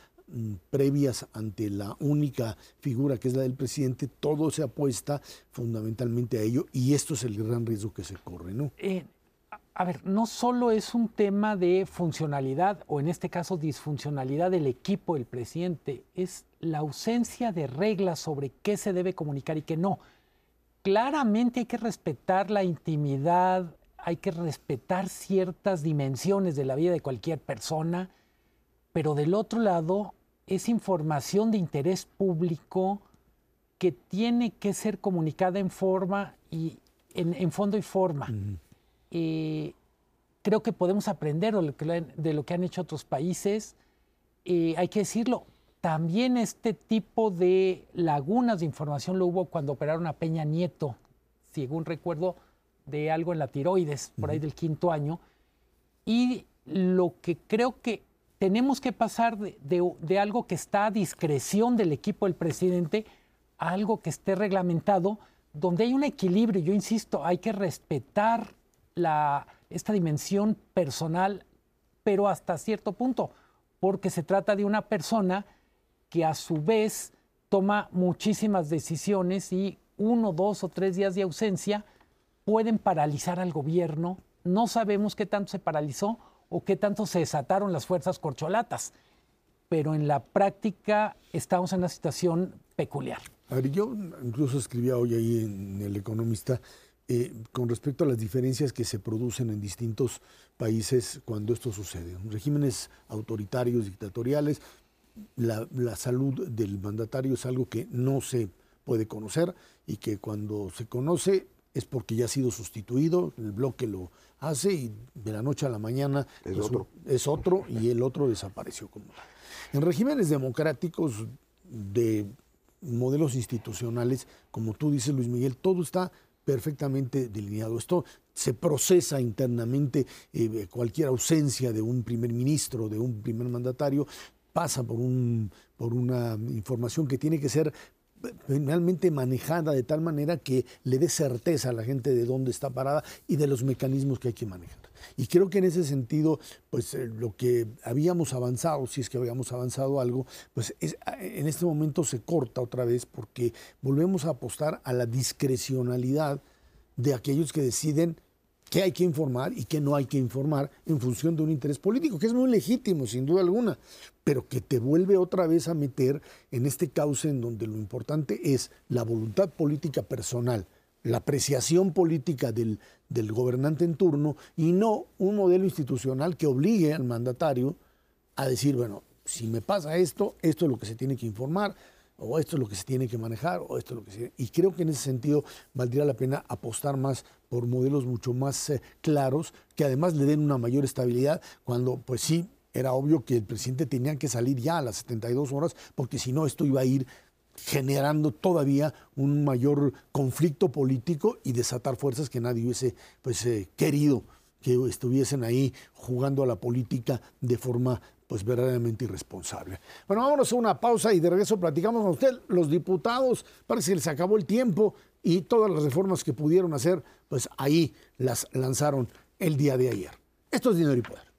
S1: previas ante la única figura que es la del presidente, todo se apuesta fundamentalmente a ello y esto es el gran riesgo que se corre, ¿no?
S4: Eh, a ver, no solo es un tema de funcionalidad o en este caso disfuncionalidad del equipo del presidente, es la ausencia de reglas sobre qué se debe comunicar y qué no. Claramente hay que respetar la intimidad, hay que respetar ciertas dimensiones de la vida de cualquier persona pero del otro lado es información de interés público que tiene que ser comunicada en forma y en, fondo y forma. Eh, creo que podemos aprender de lo que, han hecho otros países. Eh, hay que decirlo, también este tipo de lagunas de información lo hubo cuando operaron a Peña Nieto, según recuerdo, de algo en la tiroides, por ahí del quinto año. Y lo que creo que tenemos que pasar de, algo que está a discreción del equipo del presidente a algo que esté reglamentado, donde hay un equilibrio. Yo insisto, hay que respetar esta dimensión personal, pero hasta cierto punto, porque se trata de una persona que a su vez toma muchísimas decisiones y uno, dos o tres días de ausencia pueden paralizar al gobierno. No sabemos qué tanto se paralizó o qué tanto se desataron las fuerzas corcholatas. Pero en la práctica estamos en una situación peculiar.
S1: A ver, yo incluso escribía hoy ahí en El Economista eh, con respecto a las diferencias que se producen en distintos países cuando esto sucede. Regímenes autoritarios, dictatoriales, la, la, salud del mandatario es algo que no se puede conocer y que cuando se conoce es porque ya ha sido sustituido, el bloque lo hace y de la noche a la mañana
S3: es, otro.
S1: es otro y el otro desapareció. Como en regímenes democráticos de modelos institucionales, como tú dices Luis Miguel, todo está perfectamente delineado. Esto se procesa internamente, eh, cualquier ausencia de un primer ministro, de un primer mandatario, pasa por, un, por una información que tiene que ser finalmente manejada de tal manera que le dé certeza a la gente de dónde está parada y de los mecanismos que hay que manejar. Y creo que en ese sentido, pues eh, lo que habíamos avanzado, si es que habíamos avanzado algo, pues en este momento se corta otra vez porque volvemos a apostar a la discrecionalidad de aquellos que deciden qué hay que informar y qué no hay que informar en función de un interés político, que es muy legítimo, sin duda alguna, pero que te vuelve otra vez a meter en este cauce en donde lo importante es la voluntad política personal, la apreciación política del, gobernante en turno y no un modelo institucional que obligue al mandatario a decir, bueno, si me pasa esto, esto es lo que se tiene que informar, o esto es lo que se tiene que manejar, o esto es lo que se... Y creo que en ese sentido valdría la pena apostar más por modelos mucho más eh, claros, que además le den una mayor estabilidad, cuando pues sí, era obvio que el presidente tenía que salir ya a las 72 horas, porque si no, esto iba a ir generando todavía un mayor conflicto político y desatar fuerzas que nadie hubiese pues, eh, querido que estuviesen ahí jugando a la política de forma pues verdaderamente irresponsable. Bueno, vámonos a una pausa y de regreso platicamos con usted. Los diputados, parece que les acabó el tiempo y todas las reformas que pudieron hacer, pues ahí las lanzaron el día de ayer. Esto es Dinero y Poder.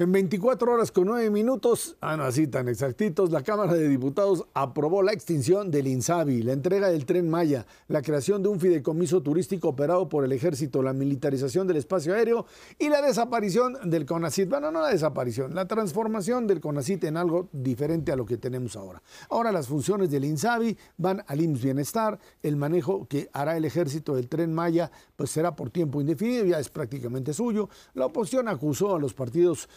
S1: En 24 horas con 9 minutos, ah, no, así tan exactitos, la Cámara de Diputados aprobó la extinción del INSABI, la entrega del tren Maya, la creación de un fideicomiso turístico operado por el Ejército, la militarización del espacio aéreo y la desaparición del CONACIT. Bueno, no la desaparición, la transformación del CONACIT en algo diferente a lo que tenemos ahora. Ahora las funciones del INSABI van al IMSS Bienestar, el manejo que hará el Ejército del tren Maya pues será por tiempo indefinido, ya es prácticamente suyo. La oposición acusó a los partidos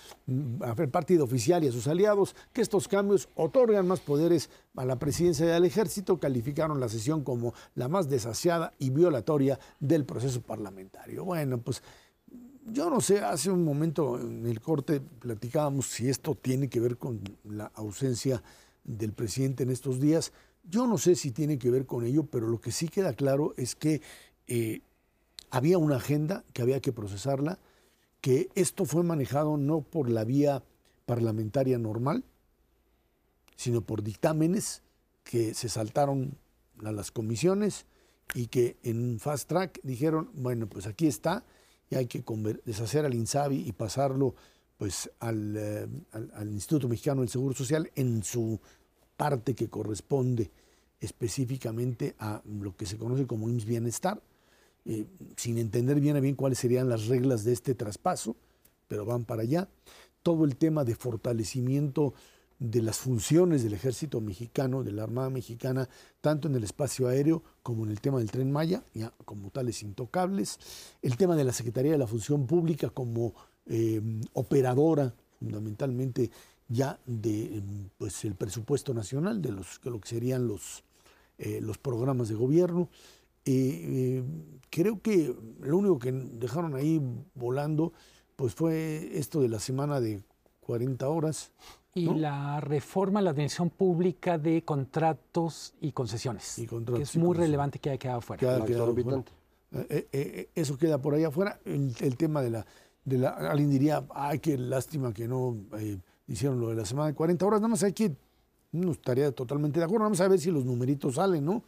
S1: al partido oficial y a sus aliados que estos cambios otorgan más poderes a la presidencia del ejército, calificaron la sesión como la más desasiada y violatoria del proceso parlamentario. Bueno, pues yo no sé, hace un momento en el corte platicábamos si esto tiene que ver con la ausencia del presidente en estos días. Yo no sé si tiene que ver con ello, pero lo que sí queda claro es que eh, había una agenda que había que procesarla que esto fue manejado no por la vía parlamentaria normal, sino por dictámenes que se saltaron a las comisiones y que en un fast track dijeron, bueno, pues aquí está y hay que deshacer al INSABI y pasarlo pues al, eh, al, Instituto Mexicano del Seguro Social en su parte que corresponde específicamente a lo que se conoce como IMSS Bienestar, eh, sin entender bien a bien cuáles serían las reglas de este traspaso, pero van para allá. Todo el tema de fortalecimiento de las funciones del ejército mexicano, de la Armada mexicana, tanto en el espacio aéreo como en el tema del tren Maya, ya como tales intocables. El tema de la Secretaría de la Función Pública como eh, operadora fundamentalmente ya de pues, el presupuesto nacional, de los, lo que serían los, eh, los programas de gobierno. Eh, creo que lo único que dejaron ahí volando pues fue esto de la semana de 40 horas.
S4: Y la reforma a la atención pública de contratos y concesiones. que es muy relevante que haya quedado fuera.
S1: Eh, eh, eso queda por ahí afuera. El, tema de la, de la. Alguien diría, ay, qué lástima que no hicieron lo de la semana de 40 horas. Nada más hay que. No estaría totalmente de acuerdo. Vamos a ver si los numeritos salen, ¿no?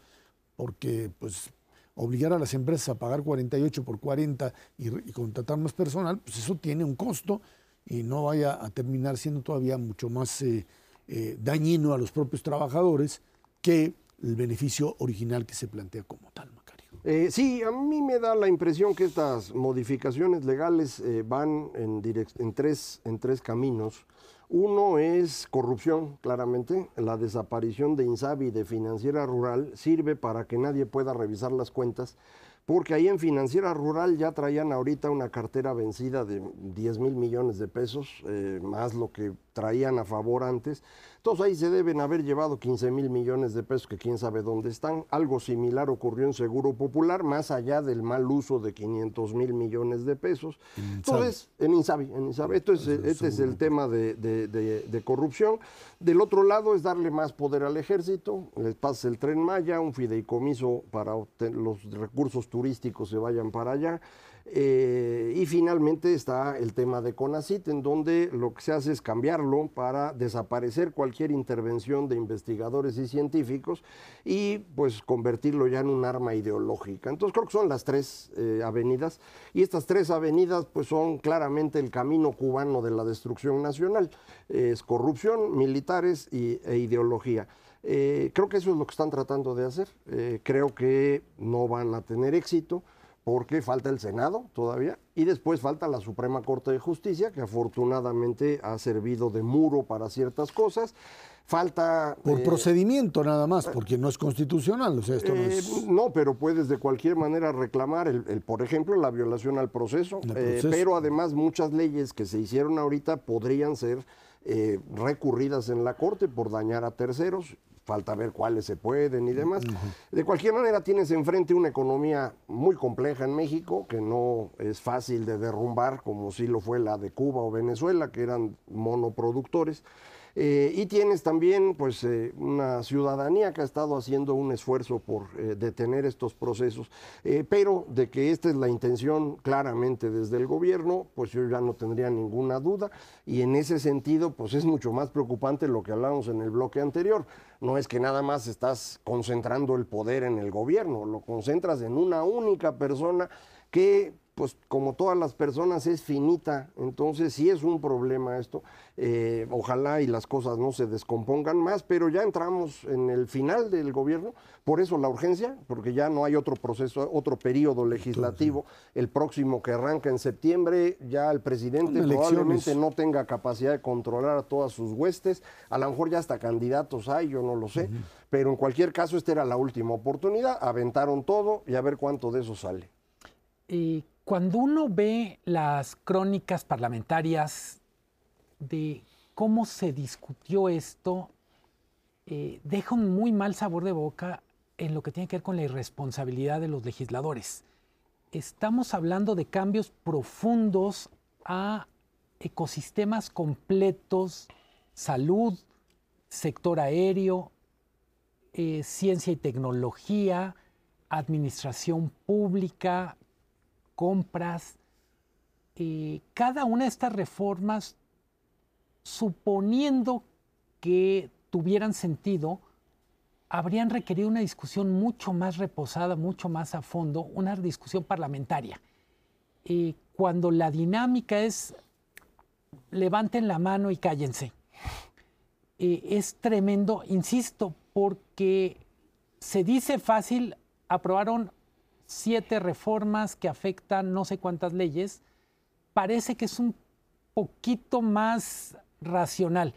S1: Porque, pues, obligar a las empresas a pagar 48 por 40 y, contratar más personal, pues eso tiene un costo y no vaya a terminar siendo todavía mucho más eh, eh, dañino a los propios trabajadores que el beneficio original que se plantea como tal, Macario.
S3: Eh, sí, a mí me da la impresión que estas modificaciones legales van en, en, tres, en tres caminos. Uno es corrupción, claramente. La desaparición de Insabi de Financiera Rural sirve para que nadie pueda revisar las cuentas porque ahí en Financiera Rural ya traían ahorita una cartera vencida de 10 mil millones de pesos, eh, más lo que traían a favor antes. Entonces ahí se deben haber llevado 15 mil millones de pesos que quién sabe dónde están. Algo similar ocurrió en Seguro Popular, más allá del mal uso de 500 mil millones de pesos. Entonces, en Insabi, en Insabi. Esto es, este es el tema de, de, corrupción. Del otro lado es darle más poder al ejército, les pasa el tren Maya, un fideicomiso para los recursos turísticos se vayan para allá. Eh, y finalmente está el tema de CONACIT, en donde lo que se hace es cambiarlo para desaparecer cualquier intervención de investigadores y científicos y pues convertirlo ya en un arma ideológica. Entonces creo que son las tres eh, avenidas y estas tres avenidas pues son claramente el camino cubano de la destrucción nacional. es corrupción, militares y, e ideología. Eh, creo que eso es lo que están tratando de hacer. creo que no van a tener éxito porque falta el Senado todavía y después falta la Suprema Corte de Justicia, que afortunadamente ha servido de muro para ciertas cosas. Falta...
S1: Por eh, procedimiento nada más, porque no es constitucional. O sea, esto no,
S3: eh,
S1: es...
S3: no, pero puedes de cualquier manera reclamar, el, por ejemplo, la violación al proceso, eh, pero además muchas leyes que se hicieron ahorita podrían ser recurridas en la Corte por dañar a terceros falta ver cuáles se pueden y demás. De cualquier manera, tienes enfrente una economía muy compleja en México, que no es fácil de derrumbar como si lo fue la de Cuba o Venezuela, que eran monoproductores. Eh, y tienes también pues, eh, una ciudadanía que ha estado haciendo un esfuerzo por eh, detener estos procesos, pero de que esta es la intención claramente desde el gobierno, pues yo ya no tendría ninguna duda. Y en ese sentido, pues es mucho más preocupante lo que hablamos en el bloque anterior. No es que nada más estás concentrando el poder en el gobierno, lo concentras en una única persona que pues como todas las personas es finita, entonces sí es un problema esto, eh, ojalá y las cosas no se descompongan más, pero ya entramos en el final del gobierno, por eso la urgencia, porque ya no hay otro proceso, otro periodo legislativo, el próximo que arranca en septiembre, ya el presidente probablemente no tenga capacidad de controlar a todas sus huestes, a lo mejor ya hasta candidatos hay, yo no lo sé, pero en cualquier caso esta era la última oportunidad, aventaron todo y a ver cuánto de eso sale.
S4: Y cuando uno ve las crónicas parlamentarias de cómo se discutió esto, eh, deja un muy mal sabor de boca en lo que tiene que ver con la irresponsabilidad de los legisladores. Estamos hablando de cambios profundos a ecosistemas completos, salud, sector aéreo, eh, ciencia y tecnología, administración pública, compras. Eh, cada una de estas reformas, suponiendo que tuvieran sentido, habrían requerido una discusión mucho más reposada, mucho más a fondo, una discusión parlamentaria. Eh, cuando la dinámica es levanten la mano y cállense. Eh, es tremendo, insisto, porque se dice fácil, aprobaron siete reformas que afectan no sé cuántas leyes, parece que es un poquito más racional.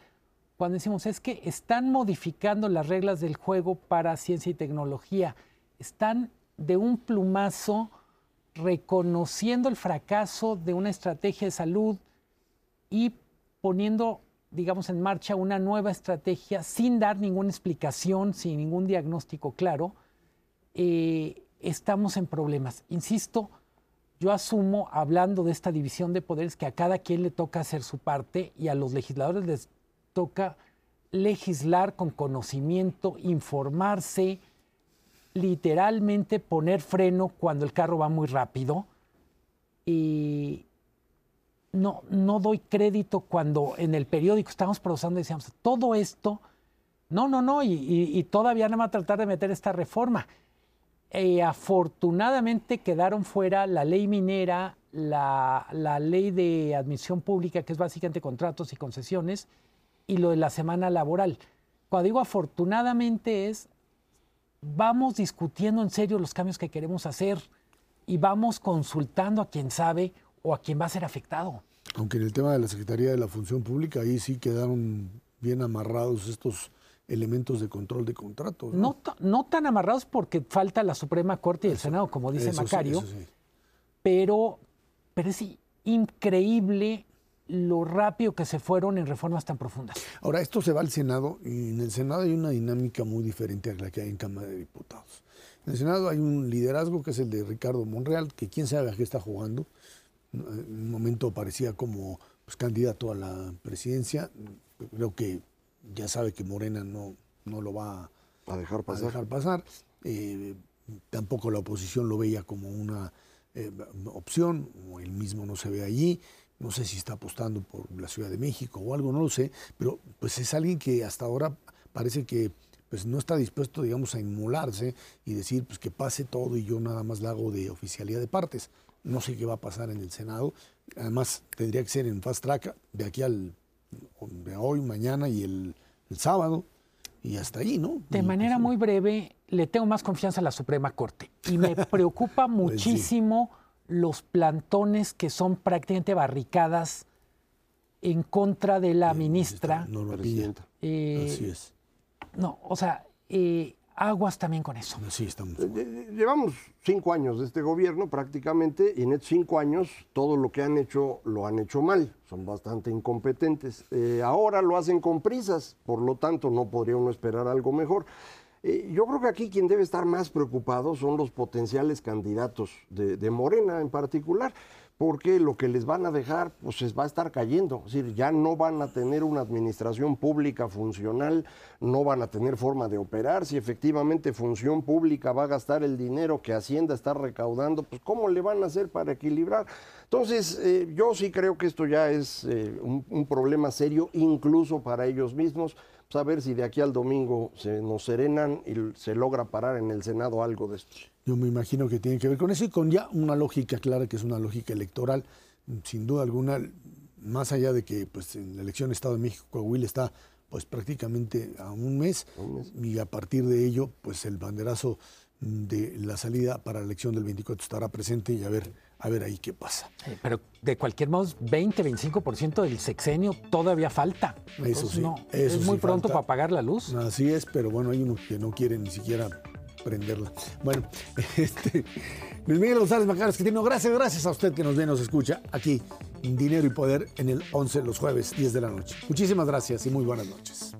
S4: Cuando decimos es que están modificando las reglas del juego para ciencia y tecnología, están de un plumazo reconociendo el fracaso de una estrategia de salud y poniendo, digamos, en marcha una nueva estrategia sin dar ninguna explicación, sin ningún diagnóstico claro. Eh, estamos en problemas. Insisto, yo asumo, hablando de esta división de poderes, que a cada quien le toca hacer su parte y a los legisladores les toca legislar con conocimiento, informarse, literalmente poner freno cuando el carro va muy rápido. Y no, no doy crédito cuando en el periódico estamos procesando y decíamos, todo esto, no, no, no, y, y todavía no va a tratar de meter esta reforma. Eh, afortunadamente quedaron fuera la ley minera, la, ley de admisión pública, que es básicamente contratos y concesiones, y lo de la semana laboral. Cuando digo afortunadamente es, vamos discutiendo en serio los cambios que queremos hacer y vamos consultando a quien sabe o a quien va a ser afectado.
S1: Aunque en el tema de la Secretaría de la Función Pública, ahí sí quedaron bien amarrados estos elementos de control de contratos.
S4: ¿no? No, tan amarrados porque falta la Suprema Corte y el Senado, como dice Macario, pero, pero es increíble lo rápido que se fueron en reformas tan profundas.
S1: Ahora, esto se va al Senado y en el Senado hay una dinámica muy diferente a la que hay en Cámara de Diputados. En el Senado hay un liderazgo que es el de Ricardo Monreal, que quién sabe a qué está jugando. En un momento parecía como pues, candidato a la presidencia. Creo que ya sabe que Morena no, no lo va
S3: a dejar pasar.
S1: dejar pasar. Eh, tampoco la oposición lo veía como una eh, opción, o él mismo no se ve allí. No sé si está apostando por la Ciudad de México o algo, no lo sé, pero pues es alguien que hasta ahora parece que pues no está dispuesto, digamos, a inmolarse y decir pues que pase todo y yo nada más la hago de oficialía de partes. No sé qué va a pasar en el Senado. Además, tendría que ser en fast track de aquí al de hoy, mañana y el, el sábado. Y hasta ahí, ¿no?
S4: De
S1: Y,
S4: manera
S1: pues,
S4: muy breve, le tengo más confianza a la Suprema Corte. Y me preocupa
S1: Pues sí.
S4: muchísimo los plantones que son prácticamente barricadas en contra de la ministra.
S1: Piña.
S3: Presidenta.
S4: Eh,
S1: Así es.
S4: No, o sea, eh, aguas también con eso.
S1: Así estamos.
S3: Llevamos cinco años de este gobierno prácticamente y en estos cinco años todo lo que han hecho lo han hecho mal, son bastante incompetentes. Eh, ahora lo hacen con prisas, por lo tanto no podría uno esperar algo mejor. Eh, yo creo que aquí quien debe estar más preocupado son los potenciales candidatos de, de Morena en particular, porque lo que les van a dejar pues les va a estar cayendo, es decir, ya no van a tener una administración pública funcional, no van a tener forma de operar, si efectivamente función pública va a gastar el dinero que Hacienda está recaudando, pues ¿cómo le van a hacer para equilibrar? Entonces, eh, yo sí creo que esto ya es eh, un, un problema serio, incluso para ellos mismos, pues a ver si de aquí al domingo se nos serenan y se logra parar en el Senado algo de esto.
S1: Yo me imagino que tiene que ver con eso y con ya una lógica clara que es una lógica electoral. Sin duda alguna, más allá de que pues, en la elección Estado de México, Coahuila está pues prácticamente a un mes, y a partir de ello, pues el banderazo de la salida para la elección del 24 estará presente y a ver, a ver ahí qué pasa.
S4: Eh, Pero de cualquier modo, 20, 25% del sexenio todavía falta. Entonces,
S1: sí,
S4: no,
S1: eso
S4: es
S1: sí
S4: muy pronto
S1: falta.
S4: para apagar la luz.
S1: Así es, pero bueno, hay unos que no quieren ni siquiera prenderla. Bueno, este, Luis Miguel González Macaras, que tiene gracias, gracias a usted que nos ve, nos escucha aquí en Dinero y Poder en el 11 los jueves, 10 de la noche. Muchísimas gracias y muy buenas noches.